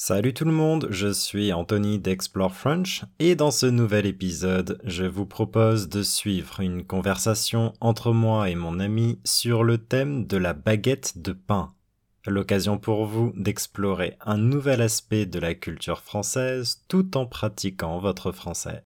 Salut tout le monde, je suis Anthony d'Explore French et dans ce nouvel épisode, je vous propose de suivre une conversation entre moi et mon ami sur le thème de la baguette de pain. L'occasion pour vous d'explorer un nouvel aspect de la culture française tout en pratiquant votre français.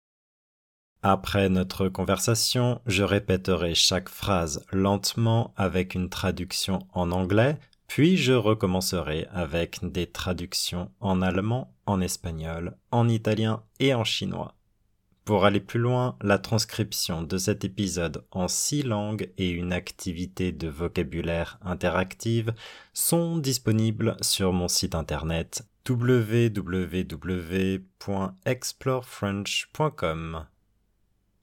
Après notre conversation, je répéterai chaque phrase lentement avec une traduction en anglais puis je recommencerai avec des traductions en allemand, en espagnol, en italien et en chinois. Pour aller plus loin, la transcription de cet épisode en six langues et une activité de vocabulaire interactive sont disponibles sur mon site internet www.explorefrench.com.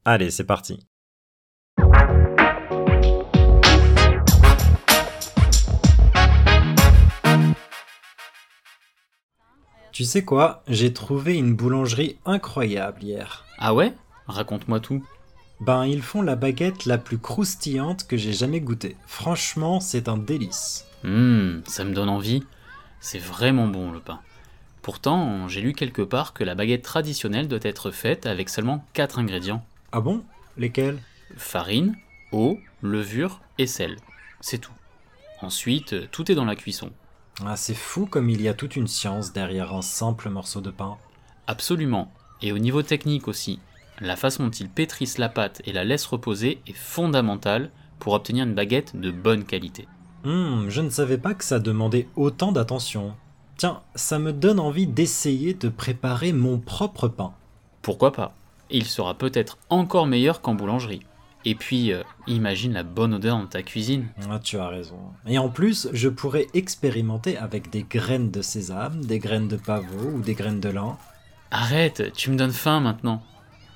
Allez, c'est parti. Tu sais quoi J'ai trouvé une boulangerie incroyable hier. Ah ouais? Raconte-moi tout. Ben, ils font la baguette la plus croustillante que j'ai jamais goûtée. Franchement, c'est un délice. Hum, ça me donne envie. C'est vraiment bon le pain. Pourtant, j'ai lu quelque part que la baguette traditionnelle doit être faite avec seulement 4 ingrédients. Ah bon? Lesquels? Farine, eau, levure et sel. C'est tout. Ensuite, tout est dans la cuisson. Ah, c'est fou comme il y a toute une science derrière un simple morceau de pain. Absolument. Et au niveau technique aussi. La façon dont ils pétrissent la pâte et la laissent reposer est fondamentale pour obtenir une baguette de bonne qualité. Hum, je ne savais pas que ça demandait autant d'attention. Tiens, ça me donne envie d'essayer de préparer mon propre pain. Pourquoi pas? Il sera peut-être encore meilleur qu'en boulangerie. Et puis, euh, imagine la bonne odeur dans ta cuisine. Ah, tu as raison. Et en plus, je pourrais expérimenter avec des graines de sésame, des graines de pavot ou des graines de lin. Arrête, tu me donnes faim maintenant.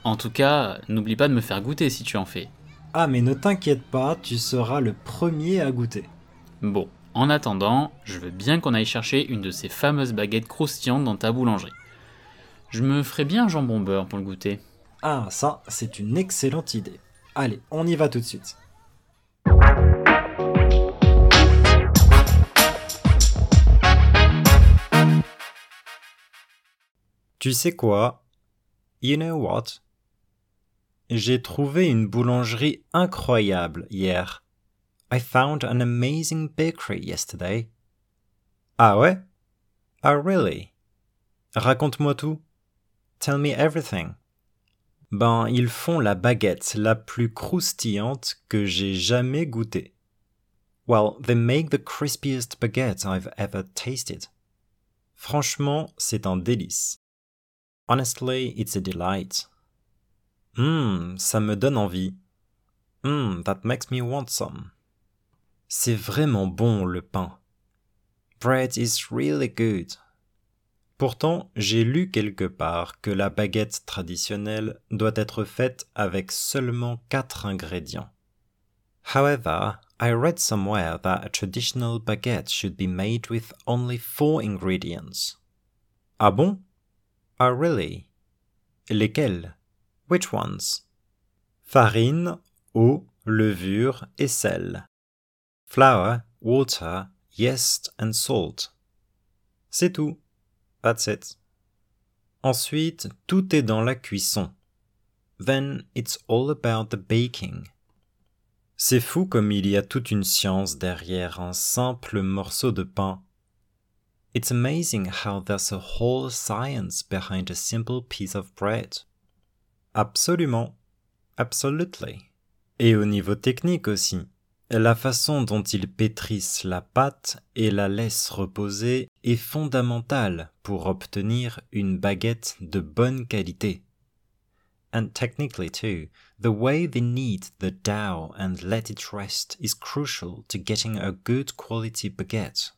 En tout cas, n'oublie pas de me faire goûter si tu en fais. Ah, mais ne t'inquiète pas, tu seras le premier à goûter. Bon, en attendant, je veux bien qu'on aille chercher une de ces fameuses baguettes croustillantes dans ta boulangerie. Je me ferais bien un jambon beurre pour le goûter. Ah, ça, c'est une excellente idée. Allez, on y va tout de suite. Tu sais quoi? You know what? J'ai trouvé une boulangerie incroyable hier. I found an amazing bakery yesterday. Ah ouais? Oh really? Raconte-moi tout. Tell me everything. Ben, ils font la baguette la plus croustillante que j'ai jamais goûtée. Well, they make the crispiest baguette I've ever tasted. Franchement, c'est un délice. Honestly, it's a delight. Hum, ça me donne envie. Hum, that makes me want some. C'est vraiment bon le pain. Bread is really good. Pourtant, j'ai lu quelque part que la baguette traditionnelle doit être faite avec seulement quatre ingrédients. However, I read somewhere that a traditional baguette should be made with only four ingredients. Ah bon? Ah really? Lesquels? Which ones? Farine, eau, levure et sel. Flour, water, yeast and salt. C'est tout. That's it. Ensuite, tout est dans la cuisson. Then it's all about the baking. C'est fou comme il y a toute une science derrière un simple morceau de pain. It's amazing how there's a whole science behind a simple piece of bread. Absolument. Absolutely. Et au niveau technique aussi. La façon dont ils pétrissent la pâte et la laissent reposer est fondamentale pour obtenir une baguette de bonne qualité. And technically too, the way they knead the dough and let it rest is crucial to getting a good quality baguette.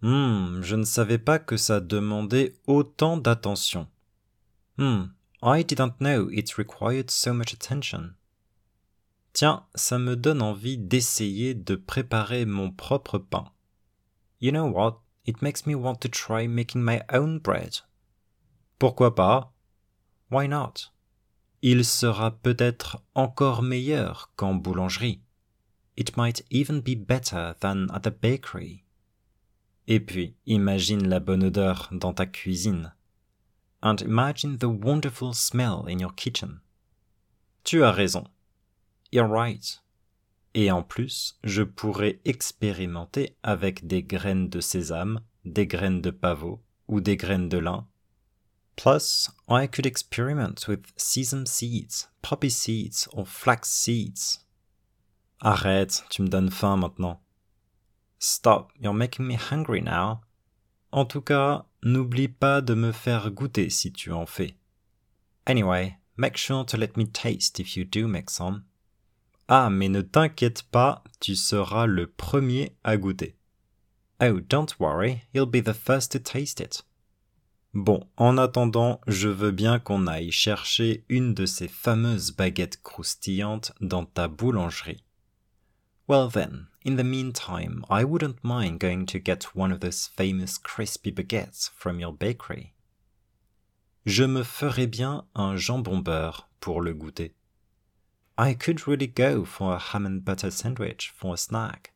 Hmm, je ne savais pas que ça demandait autant d'attention. Hmm, I didn't know it required so much attention. Tiens, ça me donne envie d'essayer de préparer mon propre pain. You know what? It makes me want to try making my own bread. Pourquoi pas? Why not? Il sera peut-être encore meilleur qu'en boulangerie. It might even be better than at the bakery. Et puis, imagine la bonne odeur dans ta cuisine. And imagine the wonderful smell in your kitchen. Tu as raison. You're right. Et en plus, je pourrais expérimenter avec des graines de sésame, des graines de pavot ou des graines de lin. Plus, I could experiment with sesame seeds, poppy seeds or flax seeds. Arrête, tu me donnes faim maintenant. Stop, you're making me hungry now. En tout cas, n'oublie pas de me faire goûter si tu en fais. Anyway, make sure to let me taste if you do make some. Ah, mais ne t'inquiète pas, tu seras le premier à goûter. Oh, don't worry, you'll be the first to taste it. Bon, en attendant, je veux bien qu'on aille chercher une de ces fameuses baguettes croustillantes dans ta boulangerie. Well then, in the meantime, I wouldn't mind going to get one of those famous crispy baguettes from your bakery. Je me ferais bien un jambon beurre pour le goûter. I could really go for a ham and butter sandwich for a snack.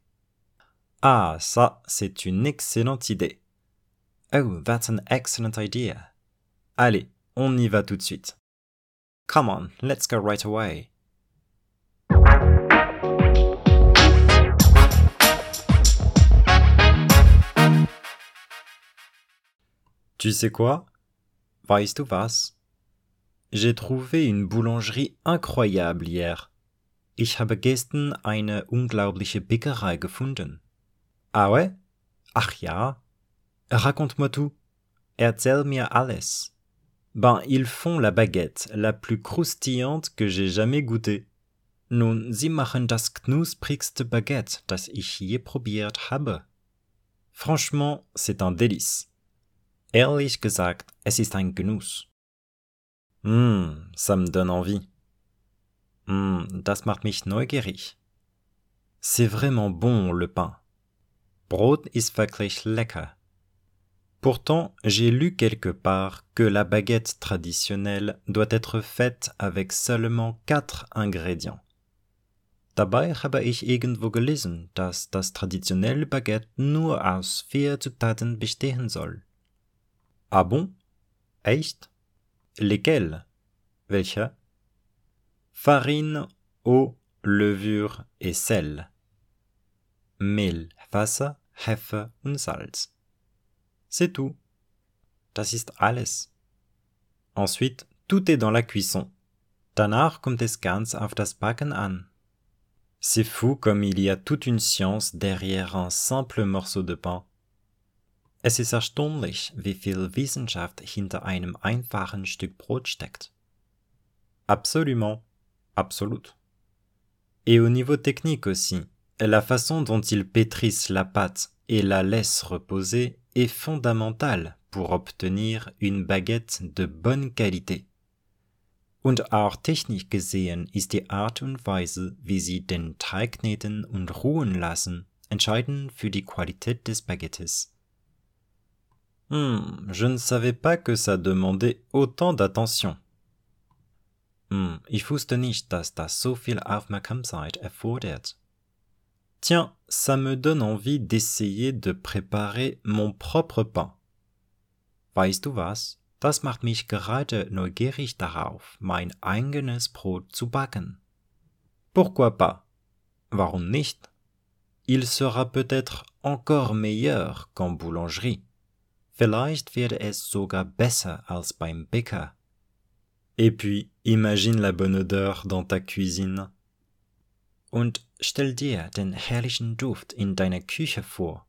Ah, ça, c'est une excellente idée. Oh, that's an excellent idea. Allez, on y va tout de suite. Come on, let's go right away. Tu sais quoi? Weißt du was? J'ai trouvé une boulangerie incroyable hier. Ich habe gestern eine unglaubliche Bäckerei gefunden. Ah ouais? Ach ja? Raconte-moi tout. Erzähl mir alles. Ben, ils font la baguette la plus croustillante que j'ai jamais goûtée. Nun, sie machen das knusprigste Baguette, das ich je probiert habe. Franchement, c'est un délice. Ehrlich gesagt, es ist ein Genuss. Hum, ça me donne envie. Hum, das macht mich neugierig. C'est vraiment bon le pain. Brot ist wirklich lecker. Pourtant, j'ai lu quelque part que la baguette traditionnelle doit être faite avec seulement quatre ingrédients. Dabei habe ich irgendwo gelesen, dass das traditionelle Baguette nur aus vier Zutaten bestehen soll. Ah bon? Echt? Lesquels? Welche? Farine, eau, levure et sel. Mehl, Wasser, Hefe und Salz. C'est tout. Das ist alles. Ensuite, tout est dans la cuisson. Danach kommt es ganz auf das Backen an. C'est fou comme il y a toute une science derrière un simple morceau de pain. Es ist erstaunlich, wie viel Wissenschaft hinter einem einfachen Stück Brot steckt. Absolument, absolut. Et au niveau technique aussi, la façon dont ils pétrissent la pâte et la laissent reposer est fondamentale pour obtenir une baguette de bonne qualité. Und auch technisch gesehen ist die Art und Weise, wie sie den Teig kneten und ruhen lassen, entscheidend für die Qualität des Baguettes. Hmm, je ne savais pas que ça demandait autant d'attention. Hm, ich wusste nicht, dass das so viel Aufmerksamkeit erfordert. Tiens, ça me donne envie d'essayer de préparer mon propre pain. Weißt du was? Das macht mich gerade neugierig darauf, mein eigenes Brot zu backen. Pourquoi pas? Warum nicht? Il sera peut-être encore meilleur qu'en boulangerie. Vielleicht werde es sogar besser als beim Bäcker. Et puis, imagine la bonne odeur dans ta cuisine. Und stell dir den herrlichen Duft in deiner Küche vor.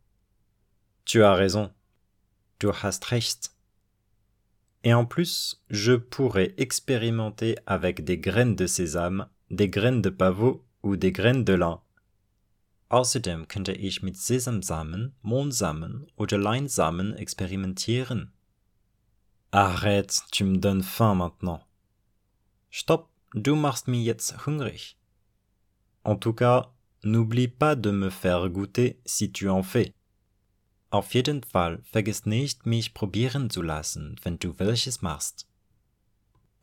Tu as raison. Du hast recht. Et en plus, je pourrais expérimenter avec des graines de sésame, des graines de pavot ou des graines de lin. Außerdem könnte ich mit Sesamsamen, Mohnsamen oder Leinsamen experimentieren. Arrête, tu me donnes faim maintenant. Stopp, du machst mich jetzt hungrig. En tout cas, n'oublie pas de me faire goûter si tu en fais. Auf jeden Fall vergiss nicht, mich probieren zu lassen, wenn du welches machst.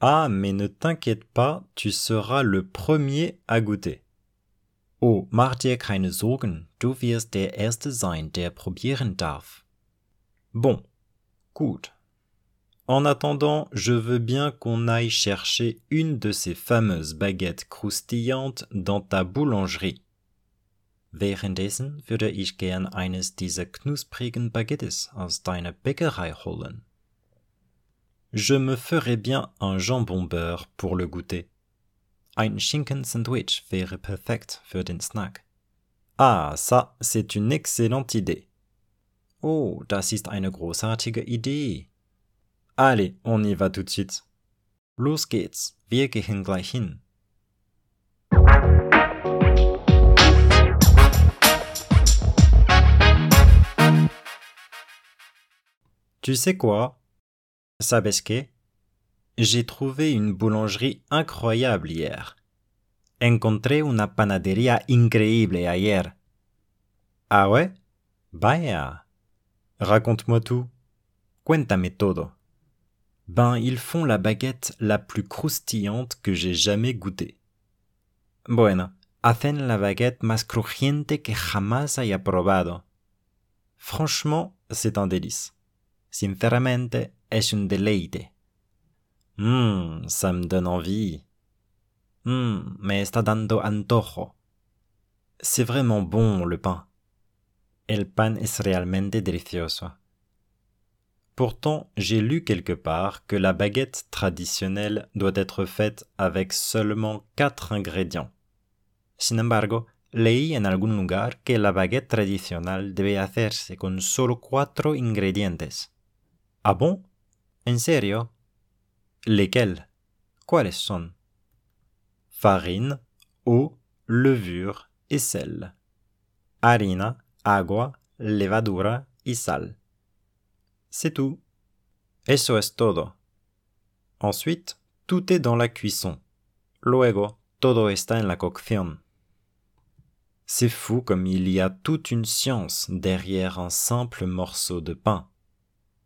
Ah, mais ne t'inquiète pas, tu seras le premier à goûter. Oh, mach dir keine Sorgen, du wirst der Erste sein, der probieren darf. Bon, good. En attendant, je veux bien qu'on aille chercher une de ces fameuses baguettes croustillantes dans ta boulangerie. Währenddessen würde ich gern eines dieser knusprigen Baguettes aus deiner Bäckerei holen. Je me ferais bien un jambon beurre pour le goûter. Ein Schinken-Sandwich wäre perfekt für den Snack. Ah, ça, c'est une excellente idée. Oh, das ist eine großartige Idee. Allez, on y va tout de suite. Los geht's, wir gehen gleich hin. Tu sais quoi Sabes que J'ai trouvé une boulangerie incroyable hier. Encontré una panadería increíble ayer. Ah ouais? Vaya. Raconte-moi tout. Cuéntame todo. Ben, ils font la baguette la plus croustillante que j'ai jamais goûtée. Bueno, hacen la baguette más crujiente que jamás haya probado. Franchement, c'est un délice. Sinceramente, es un deleite. Hum, ça me donne envie. Hum, me está dando antojo. C'est vraiment bon le pain. El pan es realmente delicioso. Pourtant, j'ai lu quelque part que la baguette traditionnelle doit être faite avec seulement quatre ingrédients. Sin embargo, leí en algún lugar que la baguette tradicional debe hacerse con solo cuatro ingredientes. Ah bon? En serio? Lesquels? ¿Cuáles son Farine, eau, levure et sel. Harina, agua, levadura y sal. C'est tout. Eso es todo. Ensuite, tout est dans la cuisson. Luego, todo está en la cocción. C'est fou comme il y a toute une science derrière un simple morceau de pain.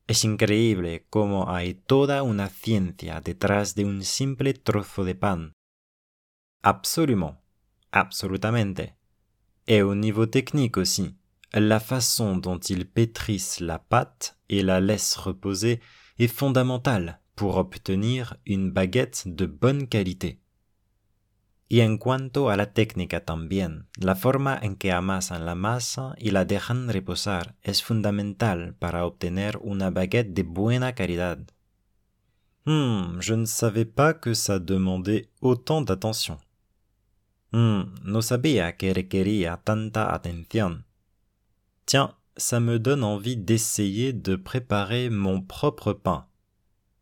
Es increíble cómo hay toda una ciencia detrás de un simple trozo de pan. Absolument. Absolutamente. Et au niveau technique aussi, la façon dont ils pétrissent la pâte et la laissent reposer est fondamentale pour obtenir une baguette de bonne qualité. Y en cuanto a la técnica también, la forma en que amasan la masa y la dejan reposar es fundamental para obtener una baguette de buena calidad. Hmm, je ne savais pas que ça demandait autant d'attention. Hmm, no sabía que requería tanta atención. Tiens, ça me donne envie d'essayer de préparer mon propre pain.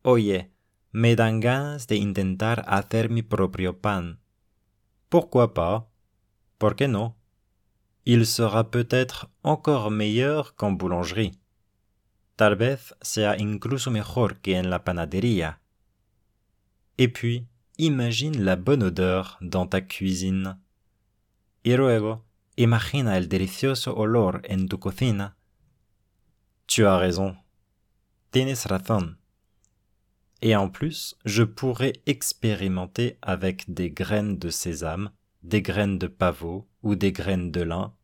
Oye, me dan ganas de intentar hacer mi propio pan. Pourquoi pas? ¿Por qué no? Il sera peut-être encore meilleur qu'en boulangerie. Tal vez sea incluso mejor que en la panadería. Et puis, imagine la bonne odeur dans ta cuisine. Y luego, imagina el delicioso olor en tu cocina. Tu as raison. Tienes razón. Et en plus, je pourrais expérimenter avec des graines de sésame, des graines de pavot ou des graines de lin.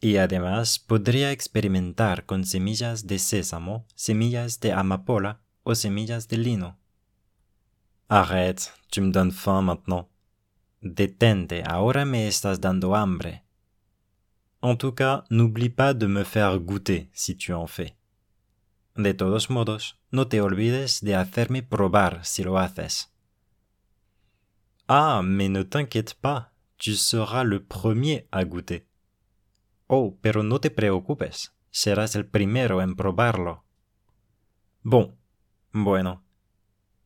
Y además podría experimentar con semillas de sésamo, semillas de amapola o semillas de lino. Arrête, tu me donnes faim maintenant. Detente, ahora me estás dando hambre. En tout cas, n'oublie pas de me faire goûter si tu en fais. De todos modos, no te olvides de hacerme probar si lo haces. Ah, mais ne t'inquiète pas, tu seras le premier à goûter. Oh, pero no te preocupes, serás el primero en probarlo. Bon, bueno.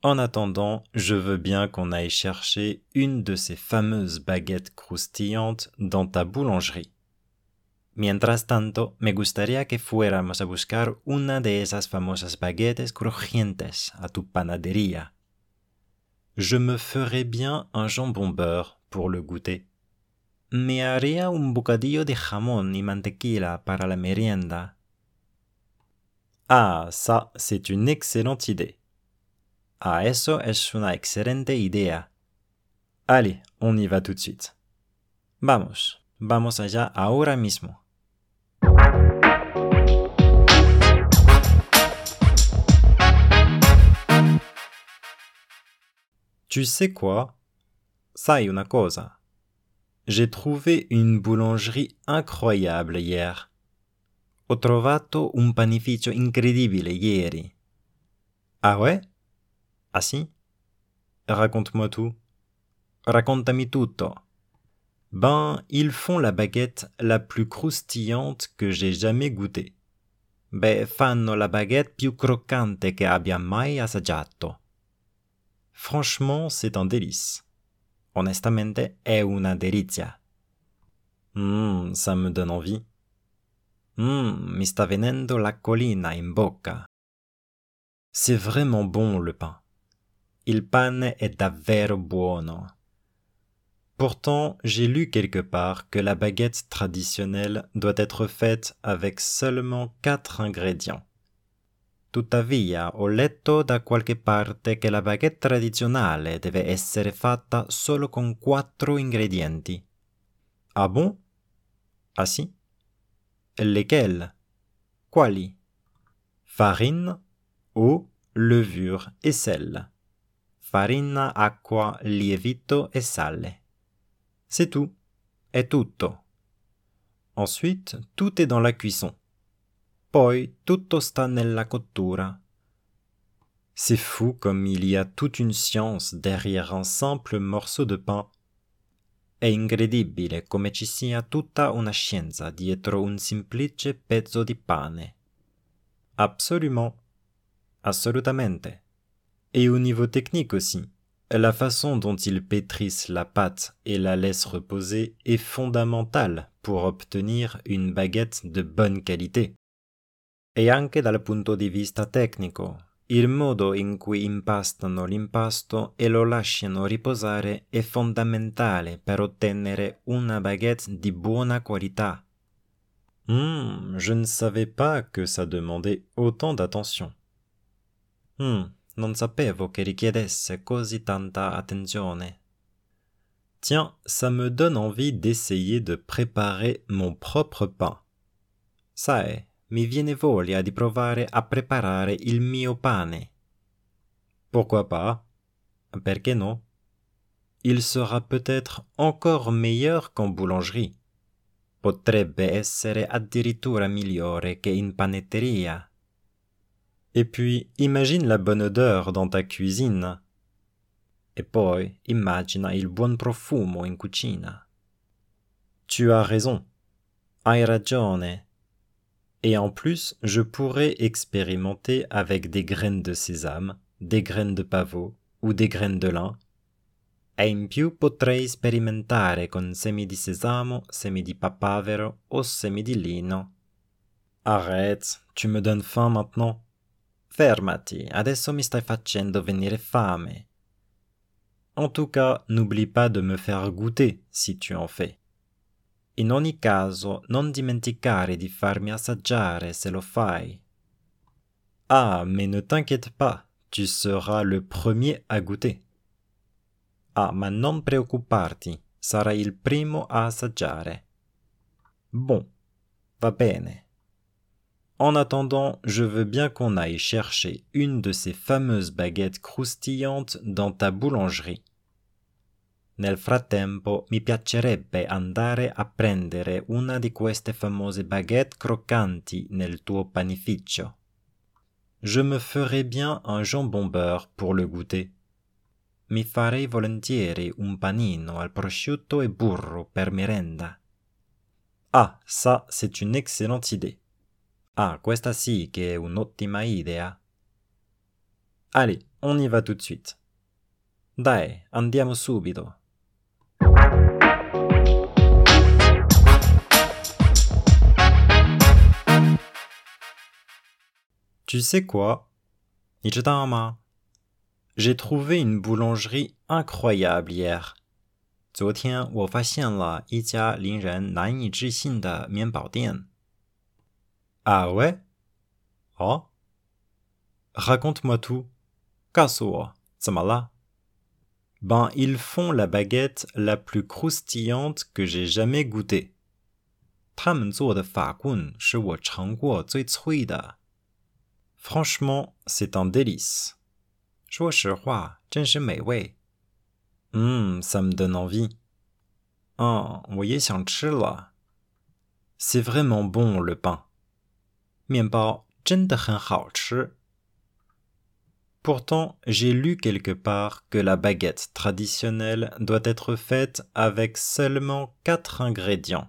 En attendant, je veux bien qu'on aille chercher une de ces fameuses baguettes croustillantes dans ta boulangerie. Mientras tanto, me gustaría que fuéramos a buscar una de esas famosas baguettes crujientes a tu panadería. Je me ferais bien un jambon beurre pour le goûter. Me haría un bocadillo de jamón y mantequilla para la merienda. Ah, ça, c'est une excellente idée. Ah, eso es una excelente idea. Allez, on y va tout de suite. Vamos, vamos allá ahora mismo. Tu sais quoi? Sai una cosa. J'ai trouvé une boulangerie incroyable hier. Ho trovato un panificio incredibile ieri. Ah ouais? Ah si? Raconte-moi tout. Racontami tutto. Ben, ils font la baguette la plus croustillante que j'ai jamais goûtée. Beh, fanno la baguette più croccante che abbia mai assaggiato. Franchement, c'est un délice. Honestamente, è una delizia. Mmm, ça me donne envie. Mmm, mi sta venendo l'acquolina in bocca. C'est vraiment bon le pain. Il pane è davvero buono. Pourtant, j'ai lu quelque part que la baguette traditionnelle doit être faite avec seulement quatre ingrédients. Tuttavia, ho letto da qualche parte che la baguette tradizionale deve essere fatta solo con quattro ingredienti. Ah bon? Ah si? Lesquels? Quali? Farine, eau, levure et sel. Farina, acqua, lievito e sale. C'est tout. È tutto. Ensuite, tout est dans la cuisson. Poi tutto sta nella cottura. C'est fou comme il y a toute une science derrière un simple morceau de pain. È incredibile come ci sia tutta una scienza dietro un semplice pezzo di pane. Absolument. Assolutamente. Et au niveau technique aussi. La façon dont ils pétrissent la pâte et la laissent reposer est fondamentale pour obtenir une baguette de bonne qualité. E anche dal punto di vista tecnico, il modo in cui impastano l'impasto e lo lasciano riposare è fondamentale per ottenere una baguette di buona qualità. Hmm, je ne savais pas que ça demandait autant d'attention. Hmm, non sapevo che richiedesse così tanta attenzione. Tiens, ça me donne envie d'essayer de préparer mon propre pain. Sai, mi viene voglia di provare a preparare il mio pane. Pourquoi pas? Perché no? Il sera peut-être encore meilleur qu'en boulangerie. Potrebbe essere addirittura migliore che in panetteria. Et puis, imagine la bonne odeur dans ta cuisine. Et poi, immagina il buon profumo in cucina. Tu as raison. Hai ragione. Et en plus, je pourrais expérimenter avec des graines de sésame, des graines de pavot ou des graines de lin. E in più potrei sperimentare con semi di sesamo, semi di papavero o semi di lino. Arrête, tu me donnes faim maintenant. Fermati, adesso mi stai facendo venire fame. En tout cas, n'oublie pas de me faire goûter si tu en fais. In ogni caso, non dimenticare di farmi assaggiare se lo fai. Ah, mais ne t'inquiète pas, tu seras le premier à goûter. Ah, ma non preoccuparti, sarai il primo a assaggiare. Bon, va bene. En attendant, je veux bien qu'on aille chercher une de ces fameuses baguettes croustillantes dans ta boulangerie. Nel frattempo mi piacerebbe andare a prendere una di queste famose baguettes croccanti nel tuo panificio. Je me ferai bien un jambon beurre pour le goûter. Mi farei volentieri un panino al prosciutto e burro per merenda. Ah, ça, c'est une excellente idée. Ah, questa sì che è un'ottima idea. Allez, on y va tout de suite. Dai, andiamo subito. Tu sais quoi? J'ai trouvé une boulangerie incroyable hier. 昨天我发现了一家令人难以置信的面包店。ah ouais Oh Raconte-moi tout. Kasuo, Samala. Ben, ils font la baguette la plus croustillante que j'ai jamais goûtée. Franchement, c'est un délice. Hum, ça me donne envie. Hein, c'est vraiment bon le pain. Pourtant, j'ai lu quelque part que la baguette traditionnelle doit être faite avec seulement quatre ingrédients.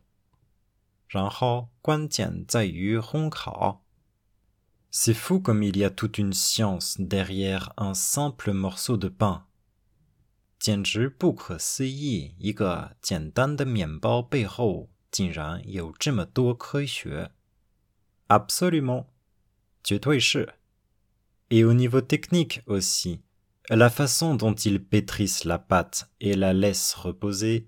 C'est fou comme il y a toute une science derrière un simple morceau de pain. Absolument. Et au niveau technique aussi. La façon dont ils pétrissent la pâte et la laissent reposer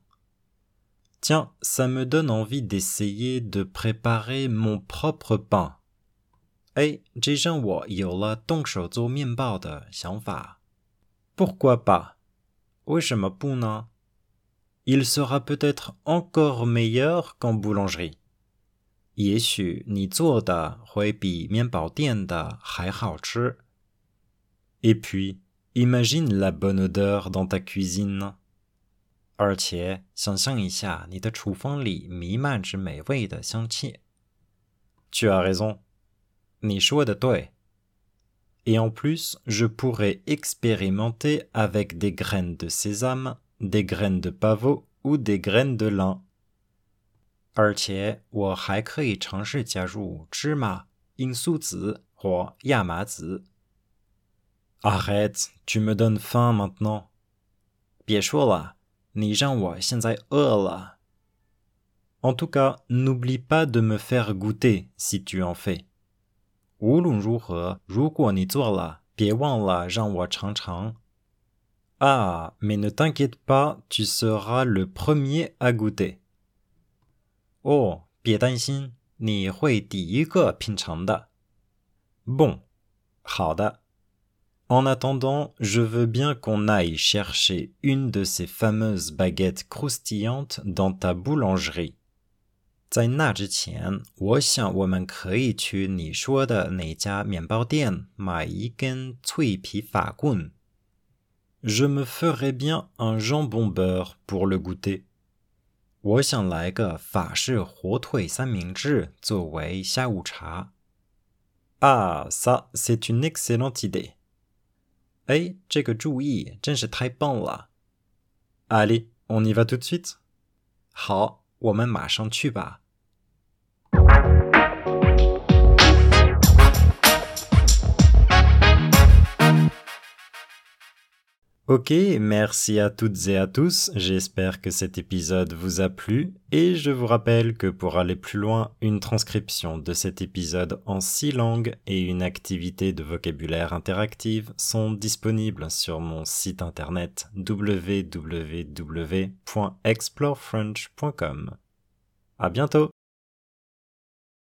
Tiens, ça me donne envie d'essayer de préparer mon propre pain. Pourquoi pas? Il sera peut-être encore meilleur qu'en boulangerie. Et puis, imagine la bonne odeur dans ta cuisine. 而且想象一下，你的厨房里弥漫着美味的香气。Tu as raison，你说的对。Et en plus, je pourrais expérimenter avec des graines de sésame, des graines de pavot ou des graines de lin. 而且我还可以尝试加入芝麻、罂粟籽或亚麻籽。Arrête, tu me donnes faim maintenant. 别说了。 En tout cas, n'oublie pas de me faire goûter si tu en fais. Ah, mais ne t'inquiète pas, tu seras le premier à goûter. Oh, Bon, 好的。En attendant, je veux bien qu'on aille chercher une de ces fameuses baguettes croustillantes dans ta boulangerie. Je me ferais bien un jambon beurre pour le goûter. Ah, ça, c'est une excellente idée. 哎，这个注意真是太棒了！Allez, on y va tout de suite。好，我们马上去吧。Ok, merci à toutes et à tous, j'espère que cet épisode vous a plu et je vous rappelle que pour aller plus loin, une transcription de cet épisode en six langues et une activité de vocabulaire interactive sont disponibles sur mon site internet www.explorefrench.com. À bientôt!